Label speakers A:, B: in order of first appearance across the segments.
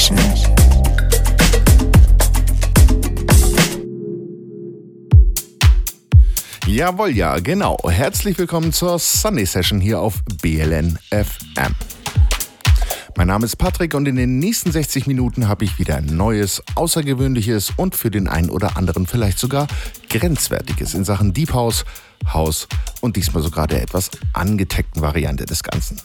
A: Session.
B: Jawohl, ja, genau. Herzlich willkommen zur Sunday Session hier auf BLN FM. Mein Name ist Patrick und in den nächsten 60 Minuten habe ich wieder Neues, Außergewöhnliches und für den einen oder anderen vielleicht sogar Grenzwertiges in Sachen Deep House, House und diesmal sogar der etwas angeteckten Variante des Ganzen.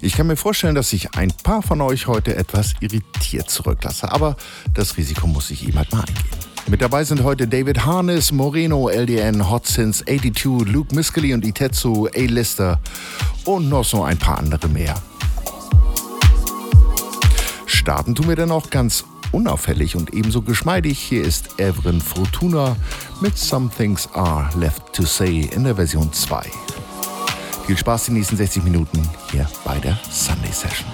B: Ich kann mir vorstellen, dass ich ein paar von euch heute etwas irritiert zurücklasse, aber das Risiko muss ich ihm halt mal eingehen. Mit dabei sind heute David Harness, Moreno, LDN, Hot Since 82, Luke Miskeli und Itetsu, A-Lister und noch so ein paar andere mehr. Starten tun wir dann auch ganz unauffällig und ebenso geschmeidig. Hier ist Evren Fortuna mit Some Things Are Left to Say in der Version 2. Viel Spaß die nächsten 60 Minuten hier bei der Sunday Session.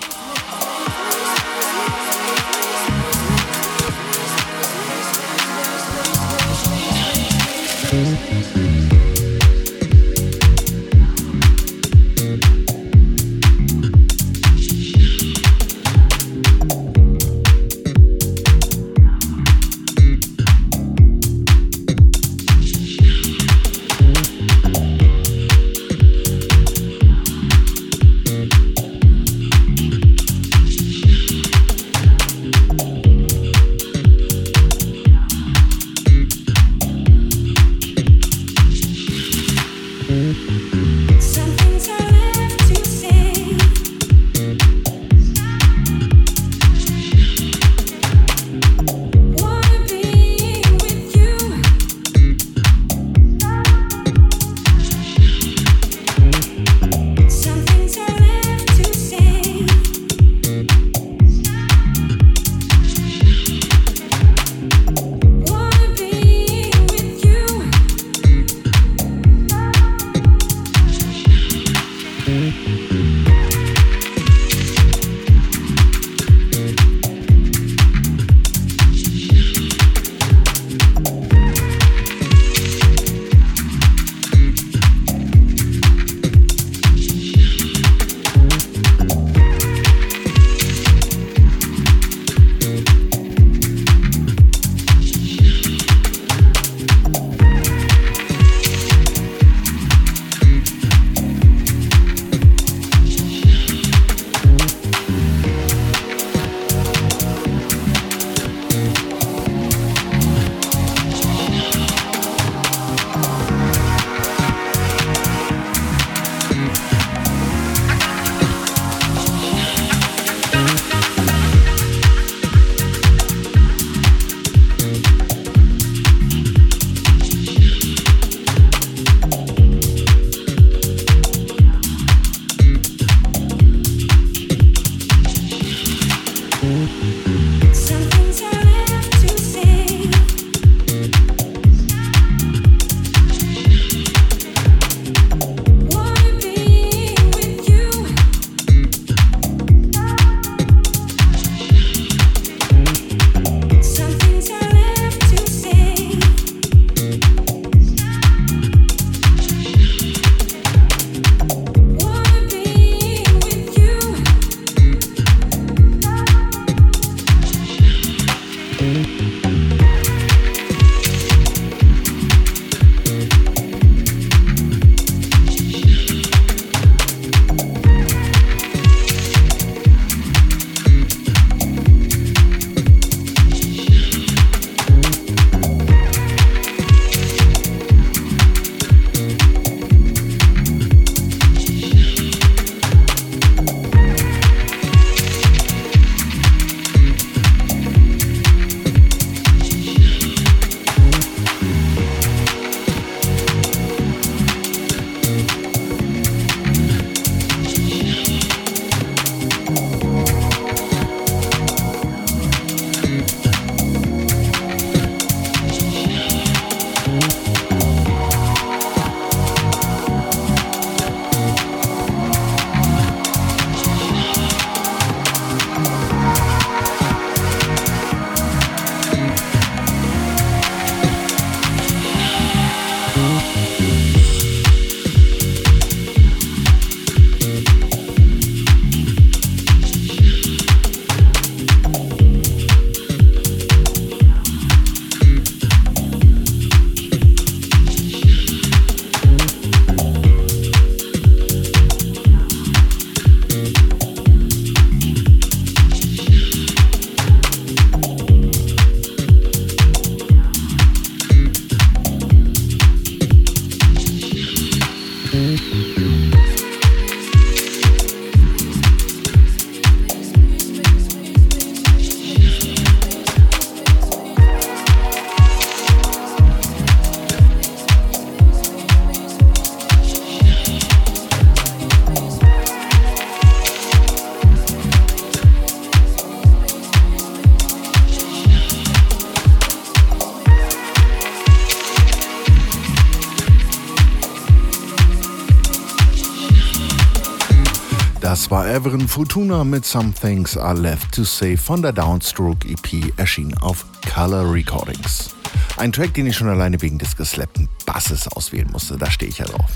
B: War Everin Fortuna mit Some Things Are Left to Say von der Downstroke EP erschienen auf Color Recordings. Ein Track, den ich schon alleine wegen des geslappten Basses auswählen musste, da stehe ich ja drauf.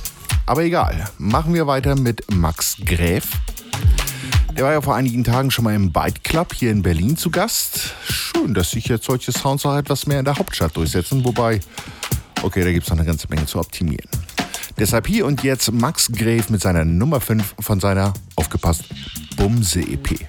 B: Aber egal, machen wir weiter mit Max Gräf. Der war ja vor einigen Tagen schon mal im Byte Club hier in Berlin zu Gast. Schön, dass sich jetzt solche Sounds auch etwas mehr in der Hauptstadt durchsetzen, wobei, okay, da gibt es noch eine ganze Menge zu optimieren. Deshalb hier und jetzt Max Grave mit seiner Nummer 5 von seiner, aufgepasst, Bumse EP.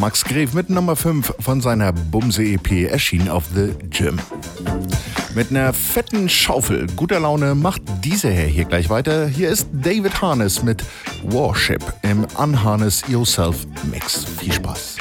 B: Max Greve mit Nummer 5 von seiner Bumse-EP erschienen auf The Gym. Mit einer fetten Schaufel guter Laune macht dieser Herr hier gleich weiter. Hier ist David Harness mit Warship im Unharness Yourself Mix. Viel Spaß.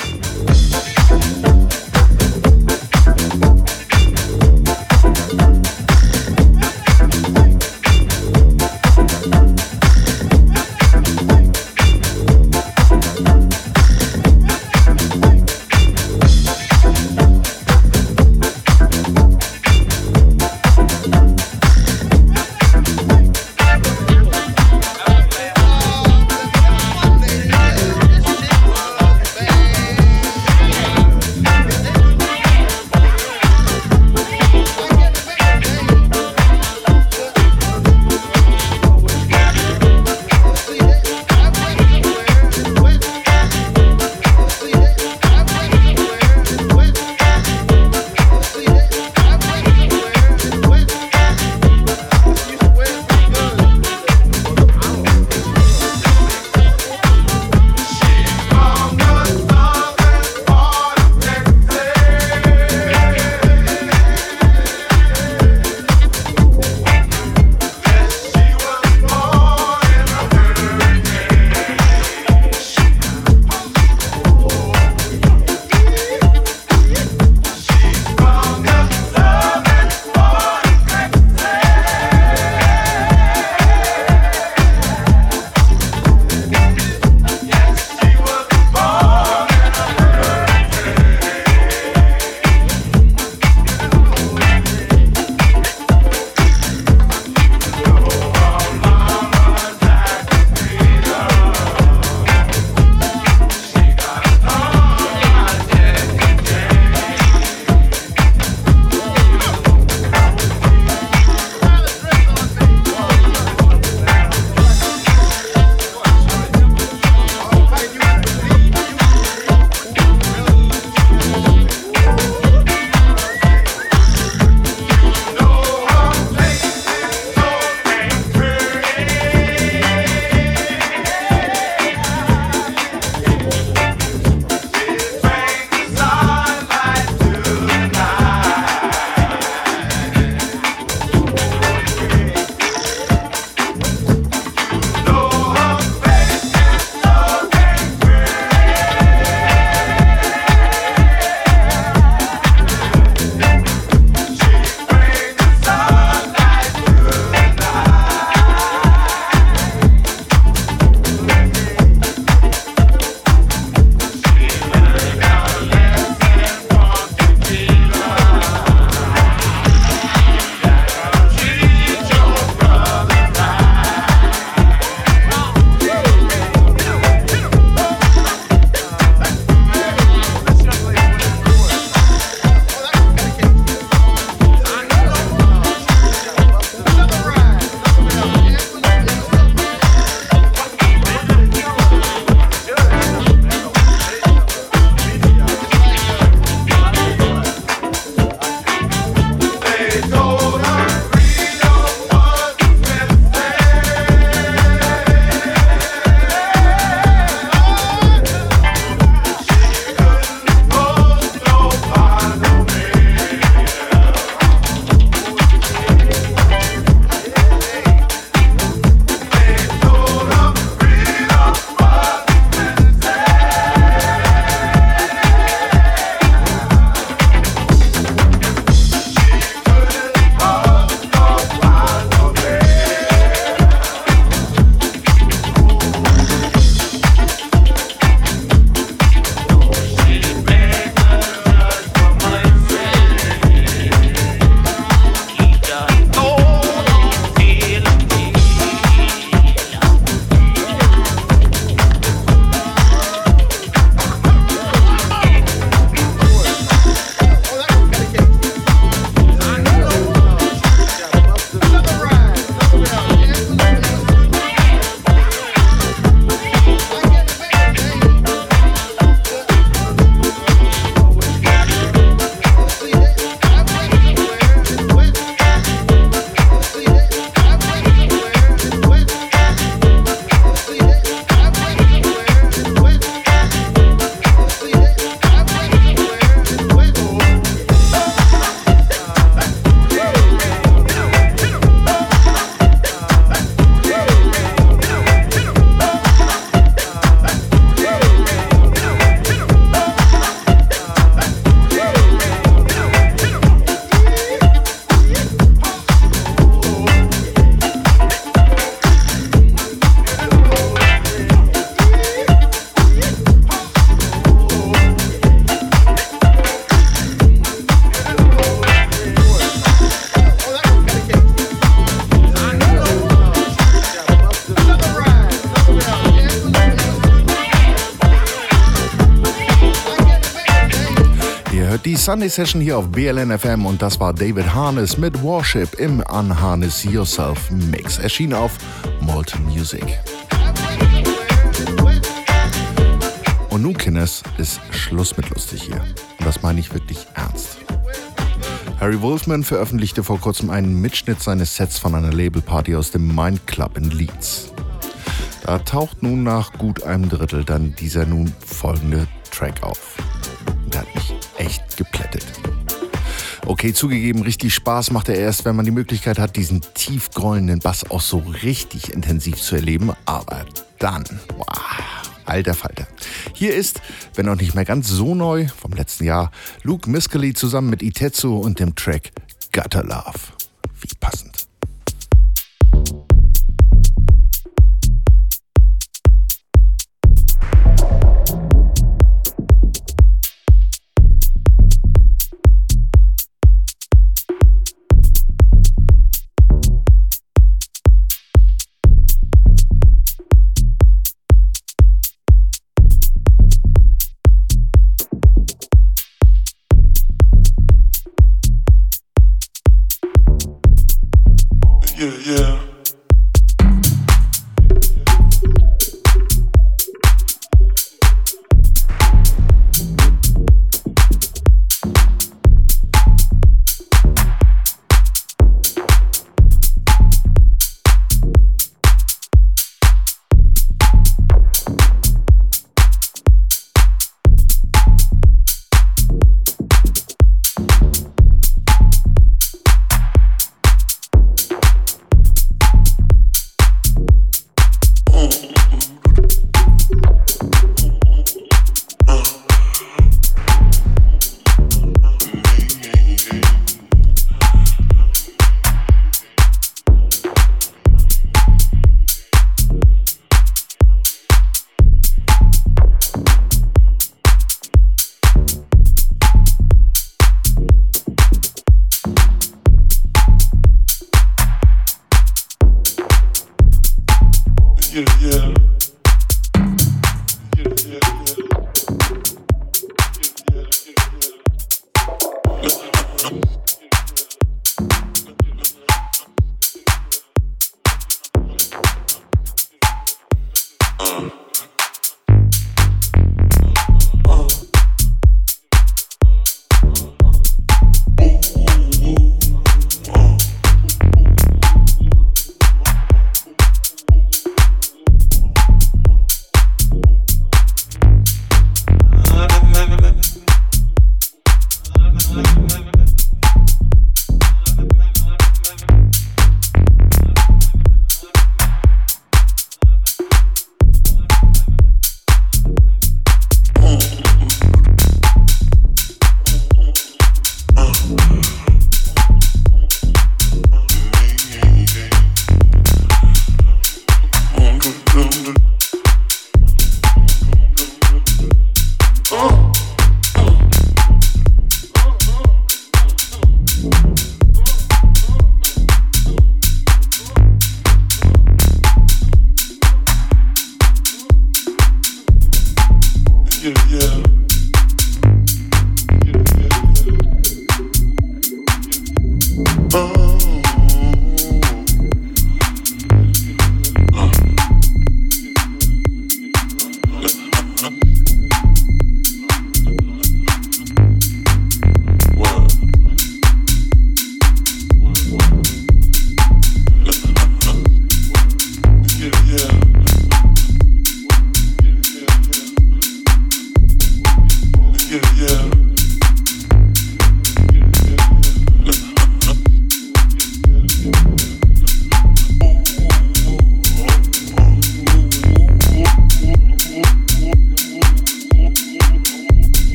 B: Sunday Session hier auf BLN FM und das war David Harness mit Warship im Unharness Yourself Mix. Erschien auf Molten Music. Und nun, Kinders, ist Schluss mit lustig hier. Und das meine ich wirklich ernst. Harry Wolfman veröffentlichte vor kurzem einen Mitschnitt seines Sets von einer Labelparty aus dem Mind Club in Leeds. Da taucht nun nach gut einem Drittel dann dieser nun folgende Track auf. Der hat mich echt geplättet. Okay, zugegeben, richtig Spaß macht er erst, wenn man die Möglichkeit hat, diesen tief grollenden Bass auch so richtig intensiv zu erleben. Aber dann, wow, alter Falter. Hier ist, wenn auch nicht mehr ganz so neu, vom letzten Jahr, Luke Miskelly zusammen mit Itetsu und dem Track Gutter Love. Wie passend.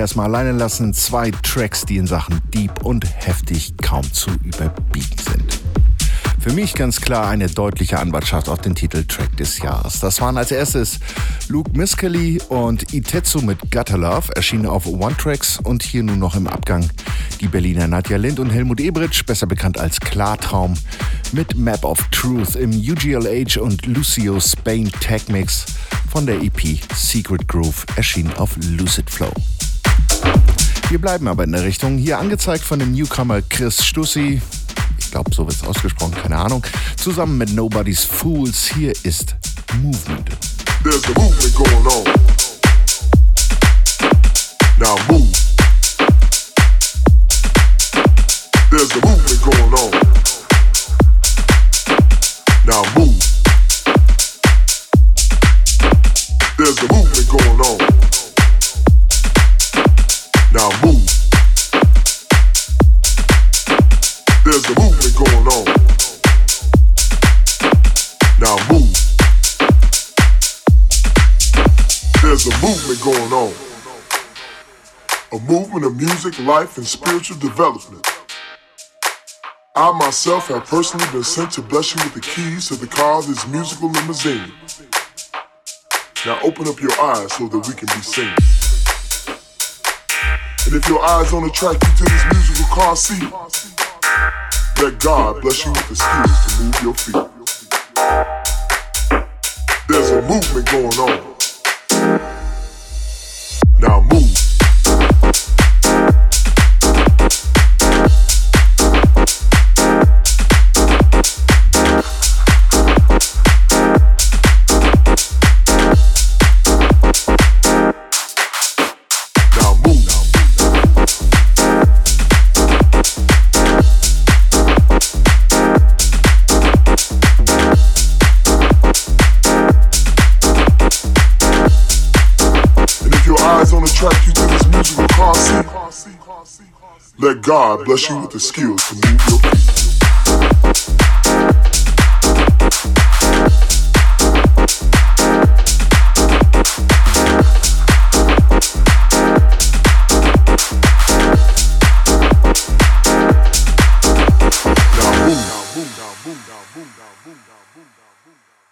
B: Erstmal alleine lassen. Zwei Tracks, die in Sachen Deep und heftig kaum zu überbieten sind. Für mich ganz klar eine deutliche Anwartschaft auf den Titeltrack des Jahres. Das waren als erstes Luke Miskelly und Itetsu mit Gutter Love, erschienen auf One Tracks und hier nun noch im Abgang die Berliner Nadja Lind und Helmut Ebritsch, besser bekannt als Klartraum, mit Map of Truth im UGLH und Lucio Spain Tech Mix von der EP Secret Groove, erschienen auf Lucid Flow. Wir bleiben aber in der Richtung, hier angezeigt von dem Newcomer Chris Stussi, ich glaube, so wird es ausgesprochen, keine Ahnung. Zusammen mit Nobody's Fools, hier ist Movement. There's a movement going on. Now move. There's a movement going on. Now move. There's a movement going on. Now move. There's a movement going on. Now move. There's a movement going on. A movement of music, life, and spiritual development. I myself have personally been sent to bless you with the keys to the car of this musical limousine. Now open up your eyes so that we can be seen. And if your eyes don't attract you to this musical car seat, let God bless you with the skills to move your feet. There's a movement going on. God bless you with the skills to move your feet.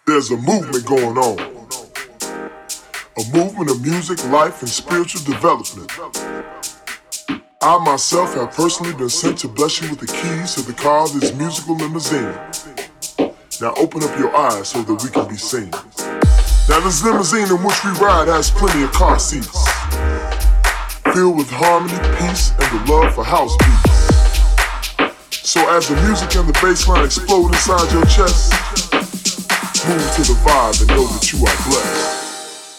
B: There's a movement going on. A movement of music, life, and spiritual development. I myself have personally been sent to bless you with the keys to the car of this musical limousine. Now open up your eyes so that we can be seen. Now this limousine in which we ride has plenty of car seats. Filled with harmony, peace, and the love for house beats. So as the music and the bass line explode inside your chest, move to the vibe and know that you are blessed.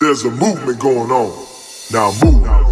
B: There's a movement going on. Now move.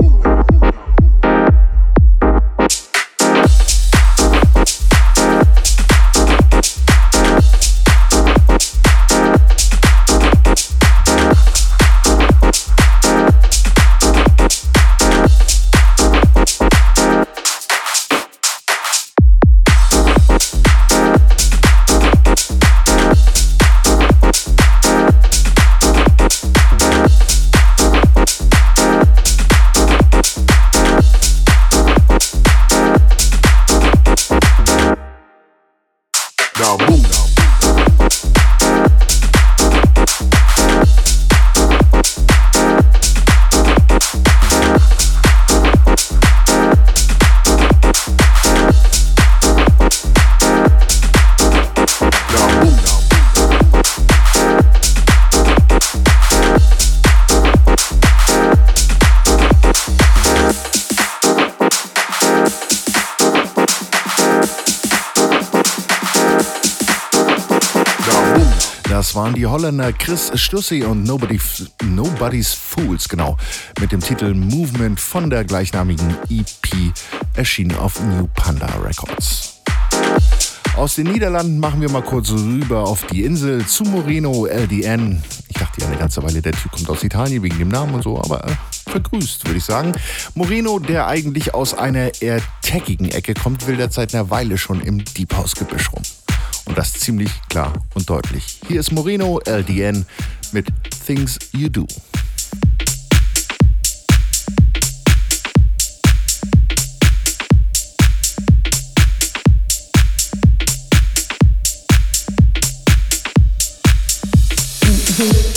B: Die Holländer Chris Stussi und Nobody, Nobody's Fools, genau, mit dem Titel Movement von der gleichnamigen EP, erschienen auf New Panda Records. Aus den Niederlanden machen wir mal kurz rüber auf die Insel zu Moreno LDN. Ich dachte ja eine ganze Weile, der Typ kommt aus Italien wegen dem Namen und so, aber äh, vergrüßt, würde ich sagen. Moreno, der eigentlich aus einer eher taggigen Ecke kommt, will derzeit eine Weile schon im Deep House Gebüsch rum. Und das ziemlich klar und deutlich. Hier ist Moreno LDN mit Things You Do. Mm-hmm.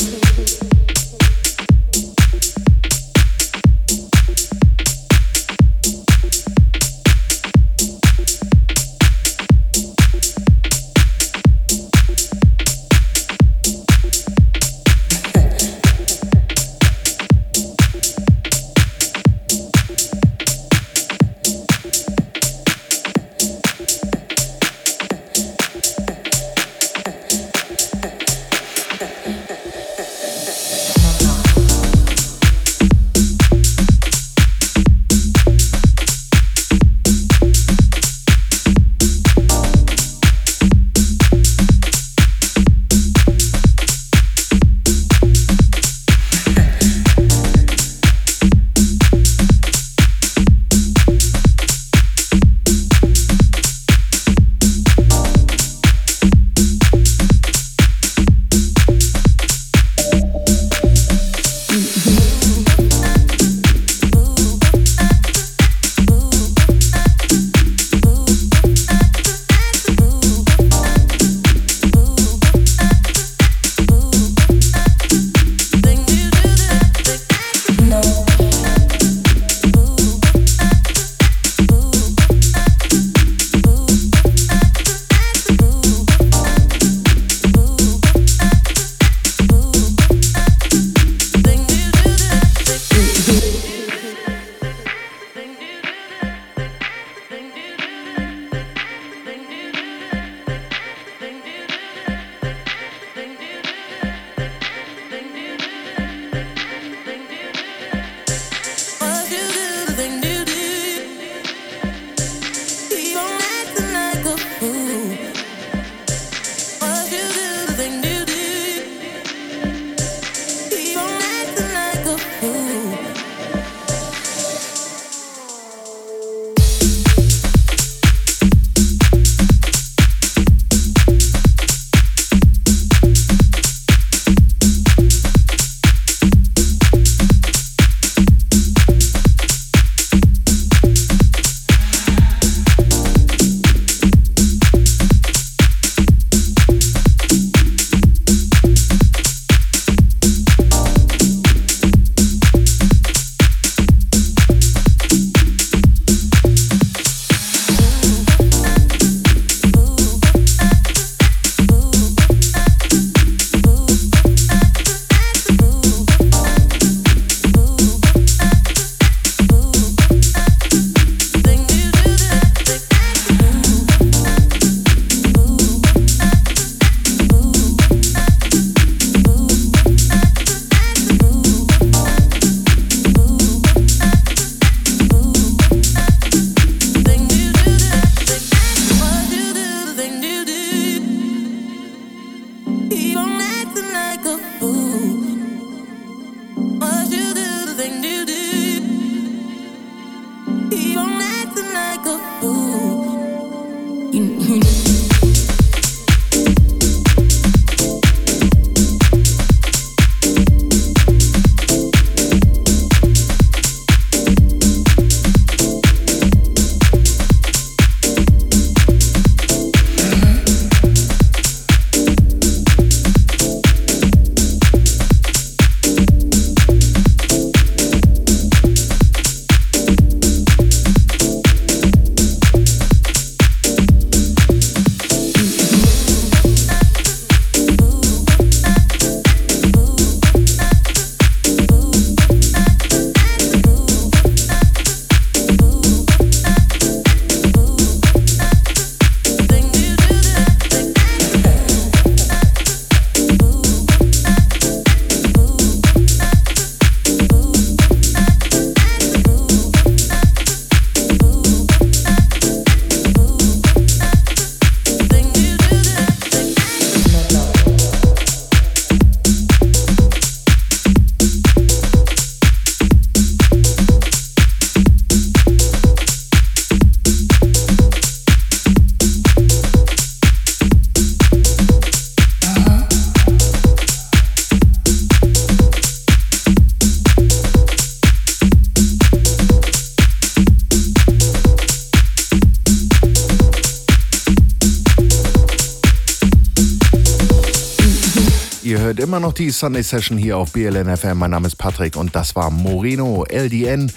B: Immer noch die Sunday Session hier auf BLN FM. Mein Name ist Patrick und das war Moreno LDN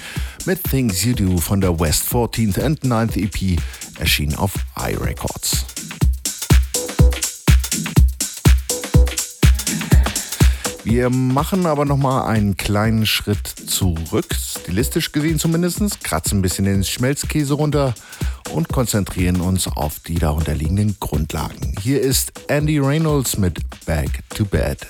B: mit Things You Do von der West 14th and 9th EP, erschienen auf iRecords. Wir machen aber nochmal einen kleinen Schritt zurück, stilistisch gesehen zumindest, kratzen ein bisschen den Schmelzkäse runter und konzentrieren uns auf die darunterliegenden Grundlagen. Hier ist Andy Reynolds mit Back to Bed.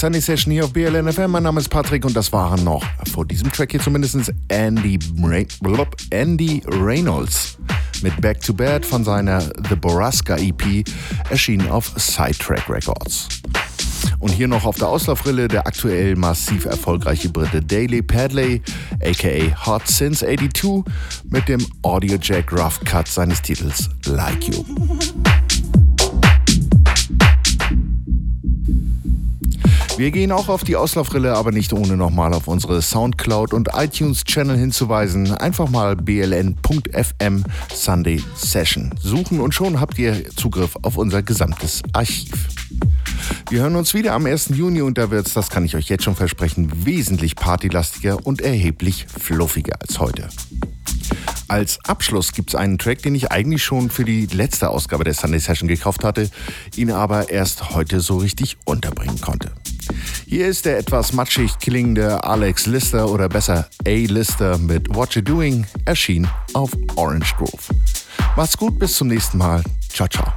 B: Sunday Session hier auf BLN FM. Mein Name ist Patrick und das waren noch vor diesem Track hier zumindest Andy, Andy Reynolds mit Back to Bed von seiner The Boraska EP, erschienen auf Sidetrack Records. Und hier noch auf der Auslaufrille der aktuell massiv erfolgreiche Brite Daily Padley, aka Hot Since 82, mit dem Audio Jack Rough Cut seines Titels Like You. Wir gehen auch auf die Auslaufrille, aber nicht ohne nochmal auf unsere Soundcloud und iTunes Channel hinzuweisen. Einfach mal bln.fm Sunday Session suchen und schon habt ihr Zugriff auf unser gesamtes Archiv. Wir hören uns wieder am 1. Juni und da wird's, das kann ich euch jetzt schon versprechen, wesentlich partylastiger und erheblich fluffiger als heute. Als Abschluss gibt es einen Track, den ich eigentlich schon für die letzte Ausgabe der Sunday Session gekauft hatte, ihn aber erst heute so richtig unterbringen konnte. Hier ist der etwas matschig klingende Alex Lister oder besser A-Lister mit What You Doing, erschien auf Orange Grove. Macht's gut, bis zum nächsten Mal. Ciao, ciao.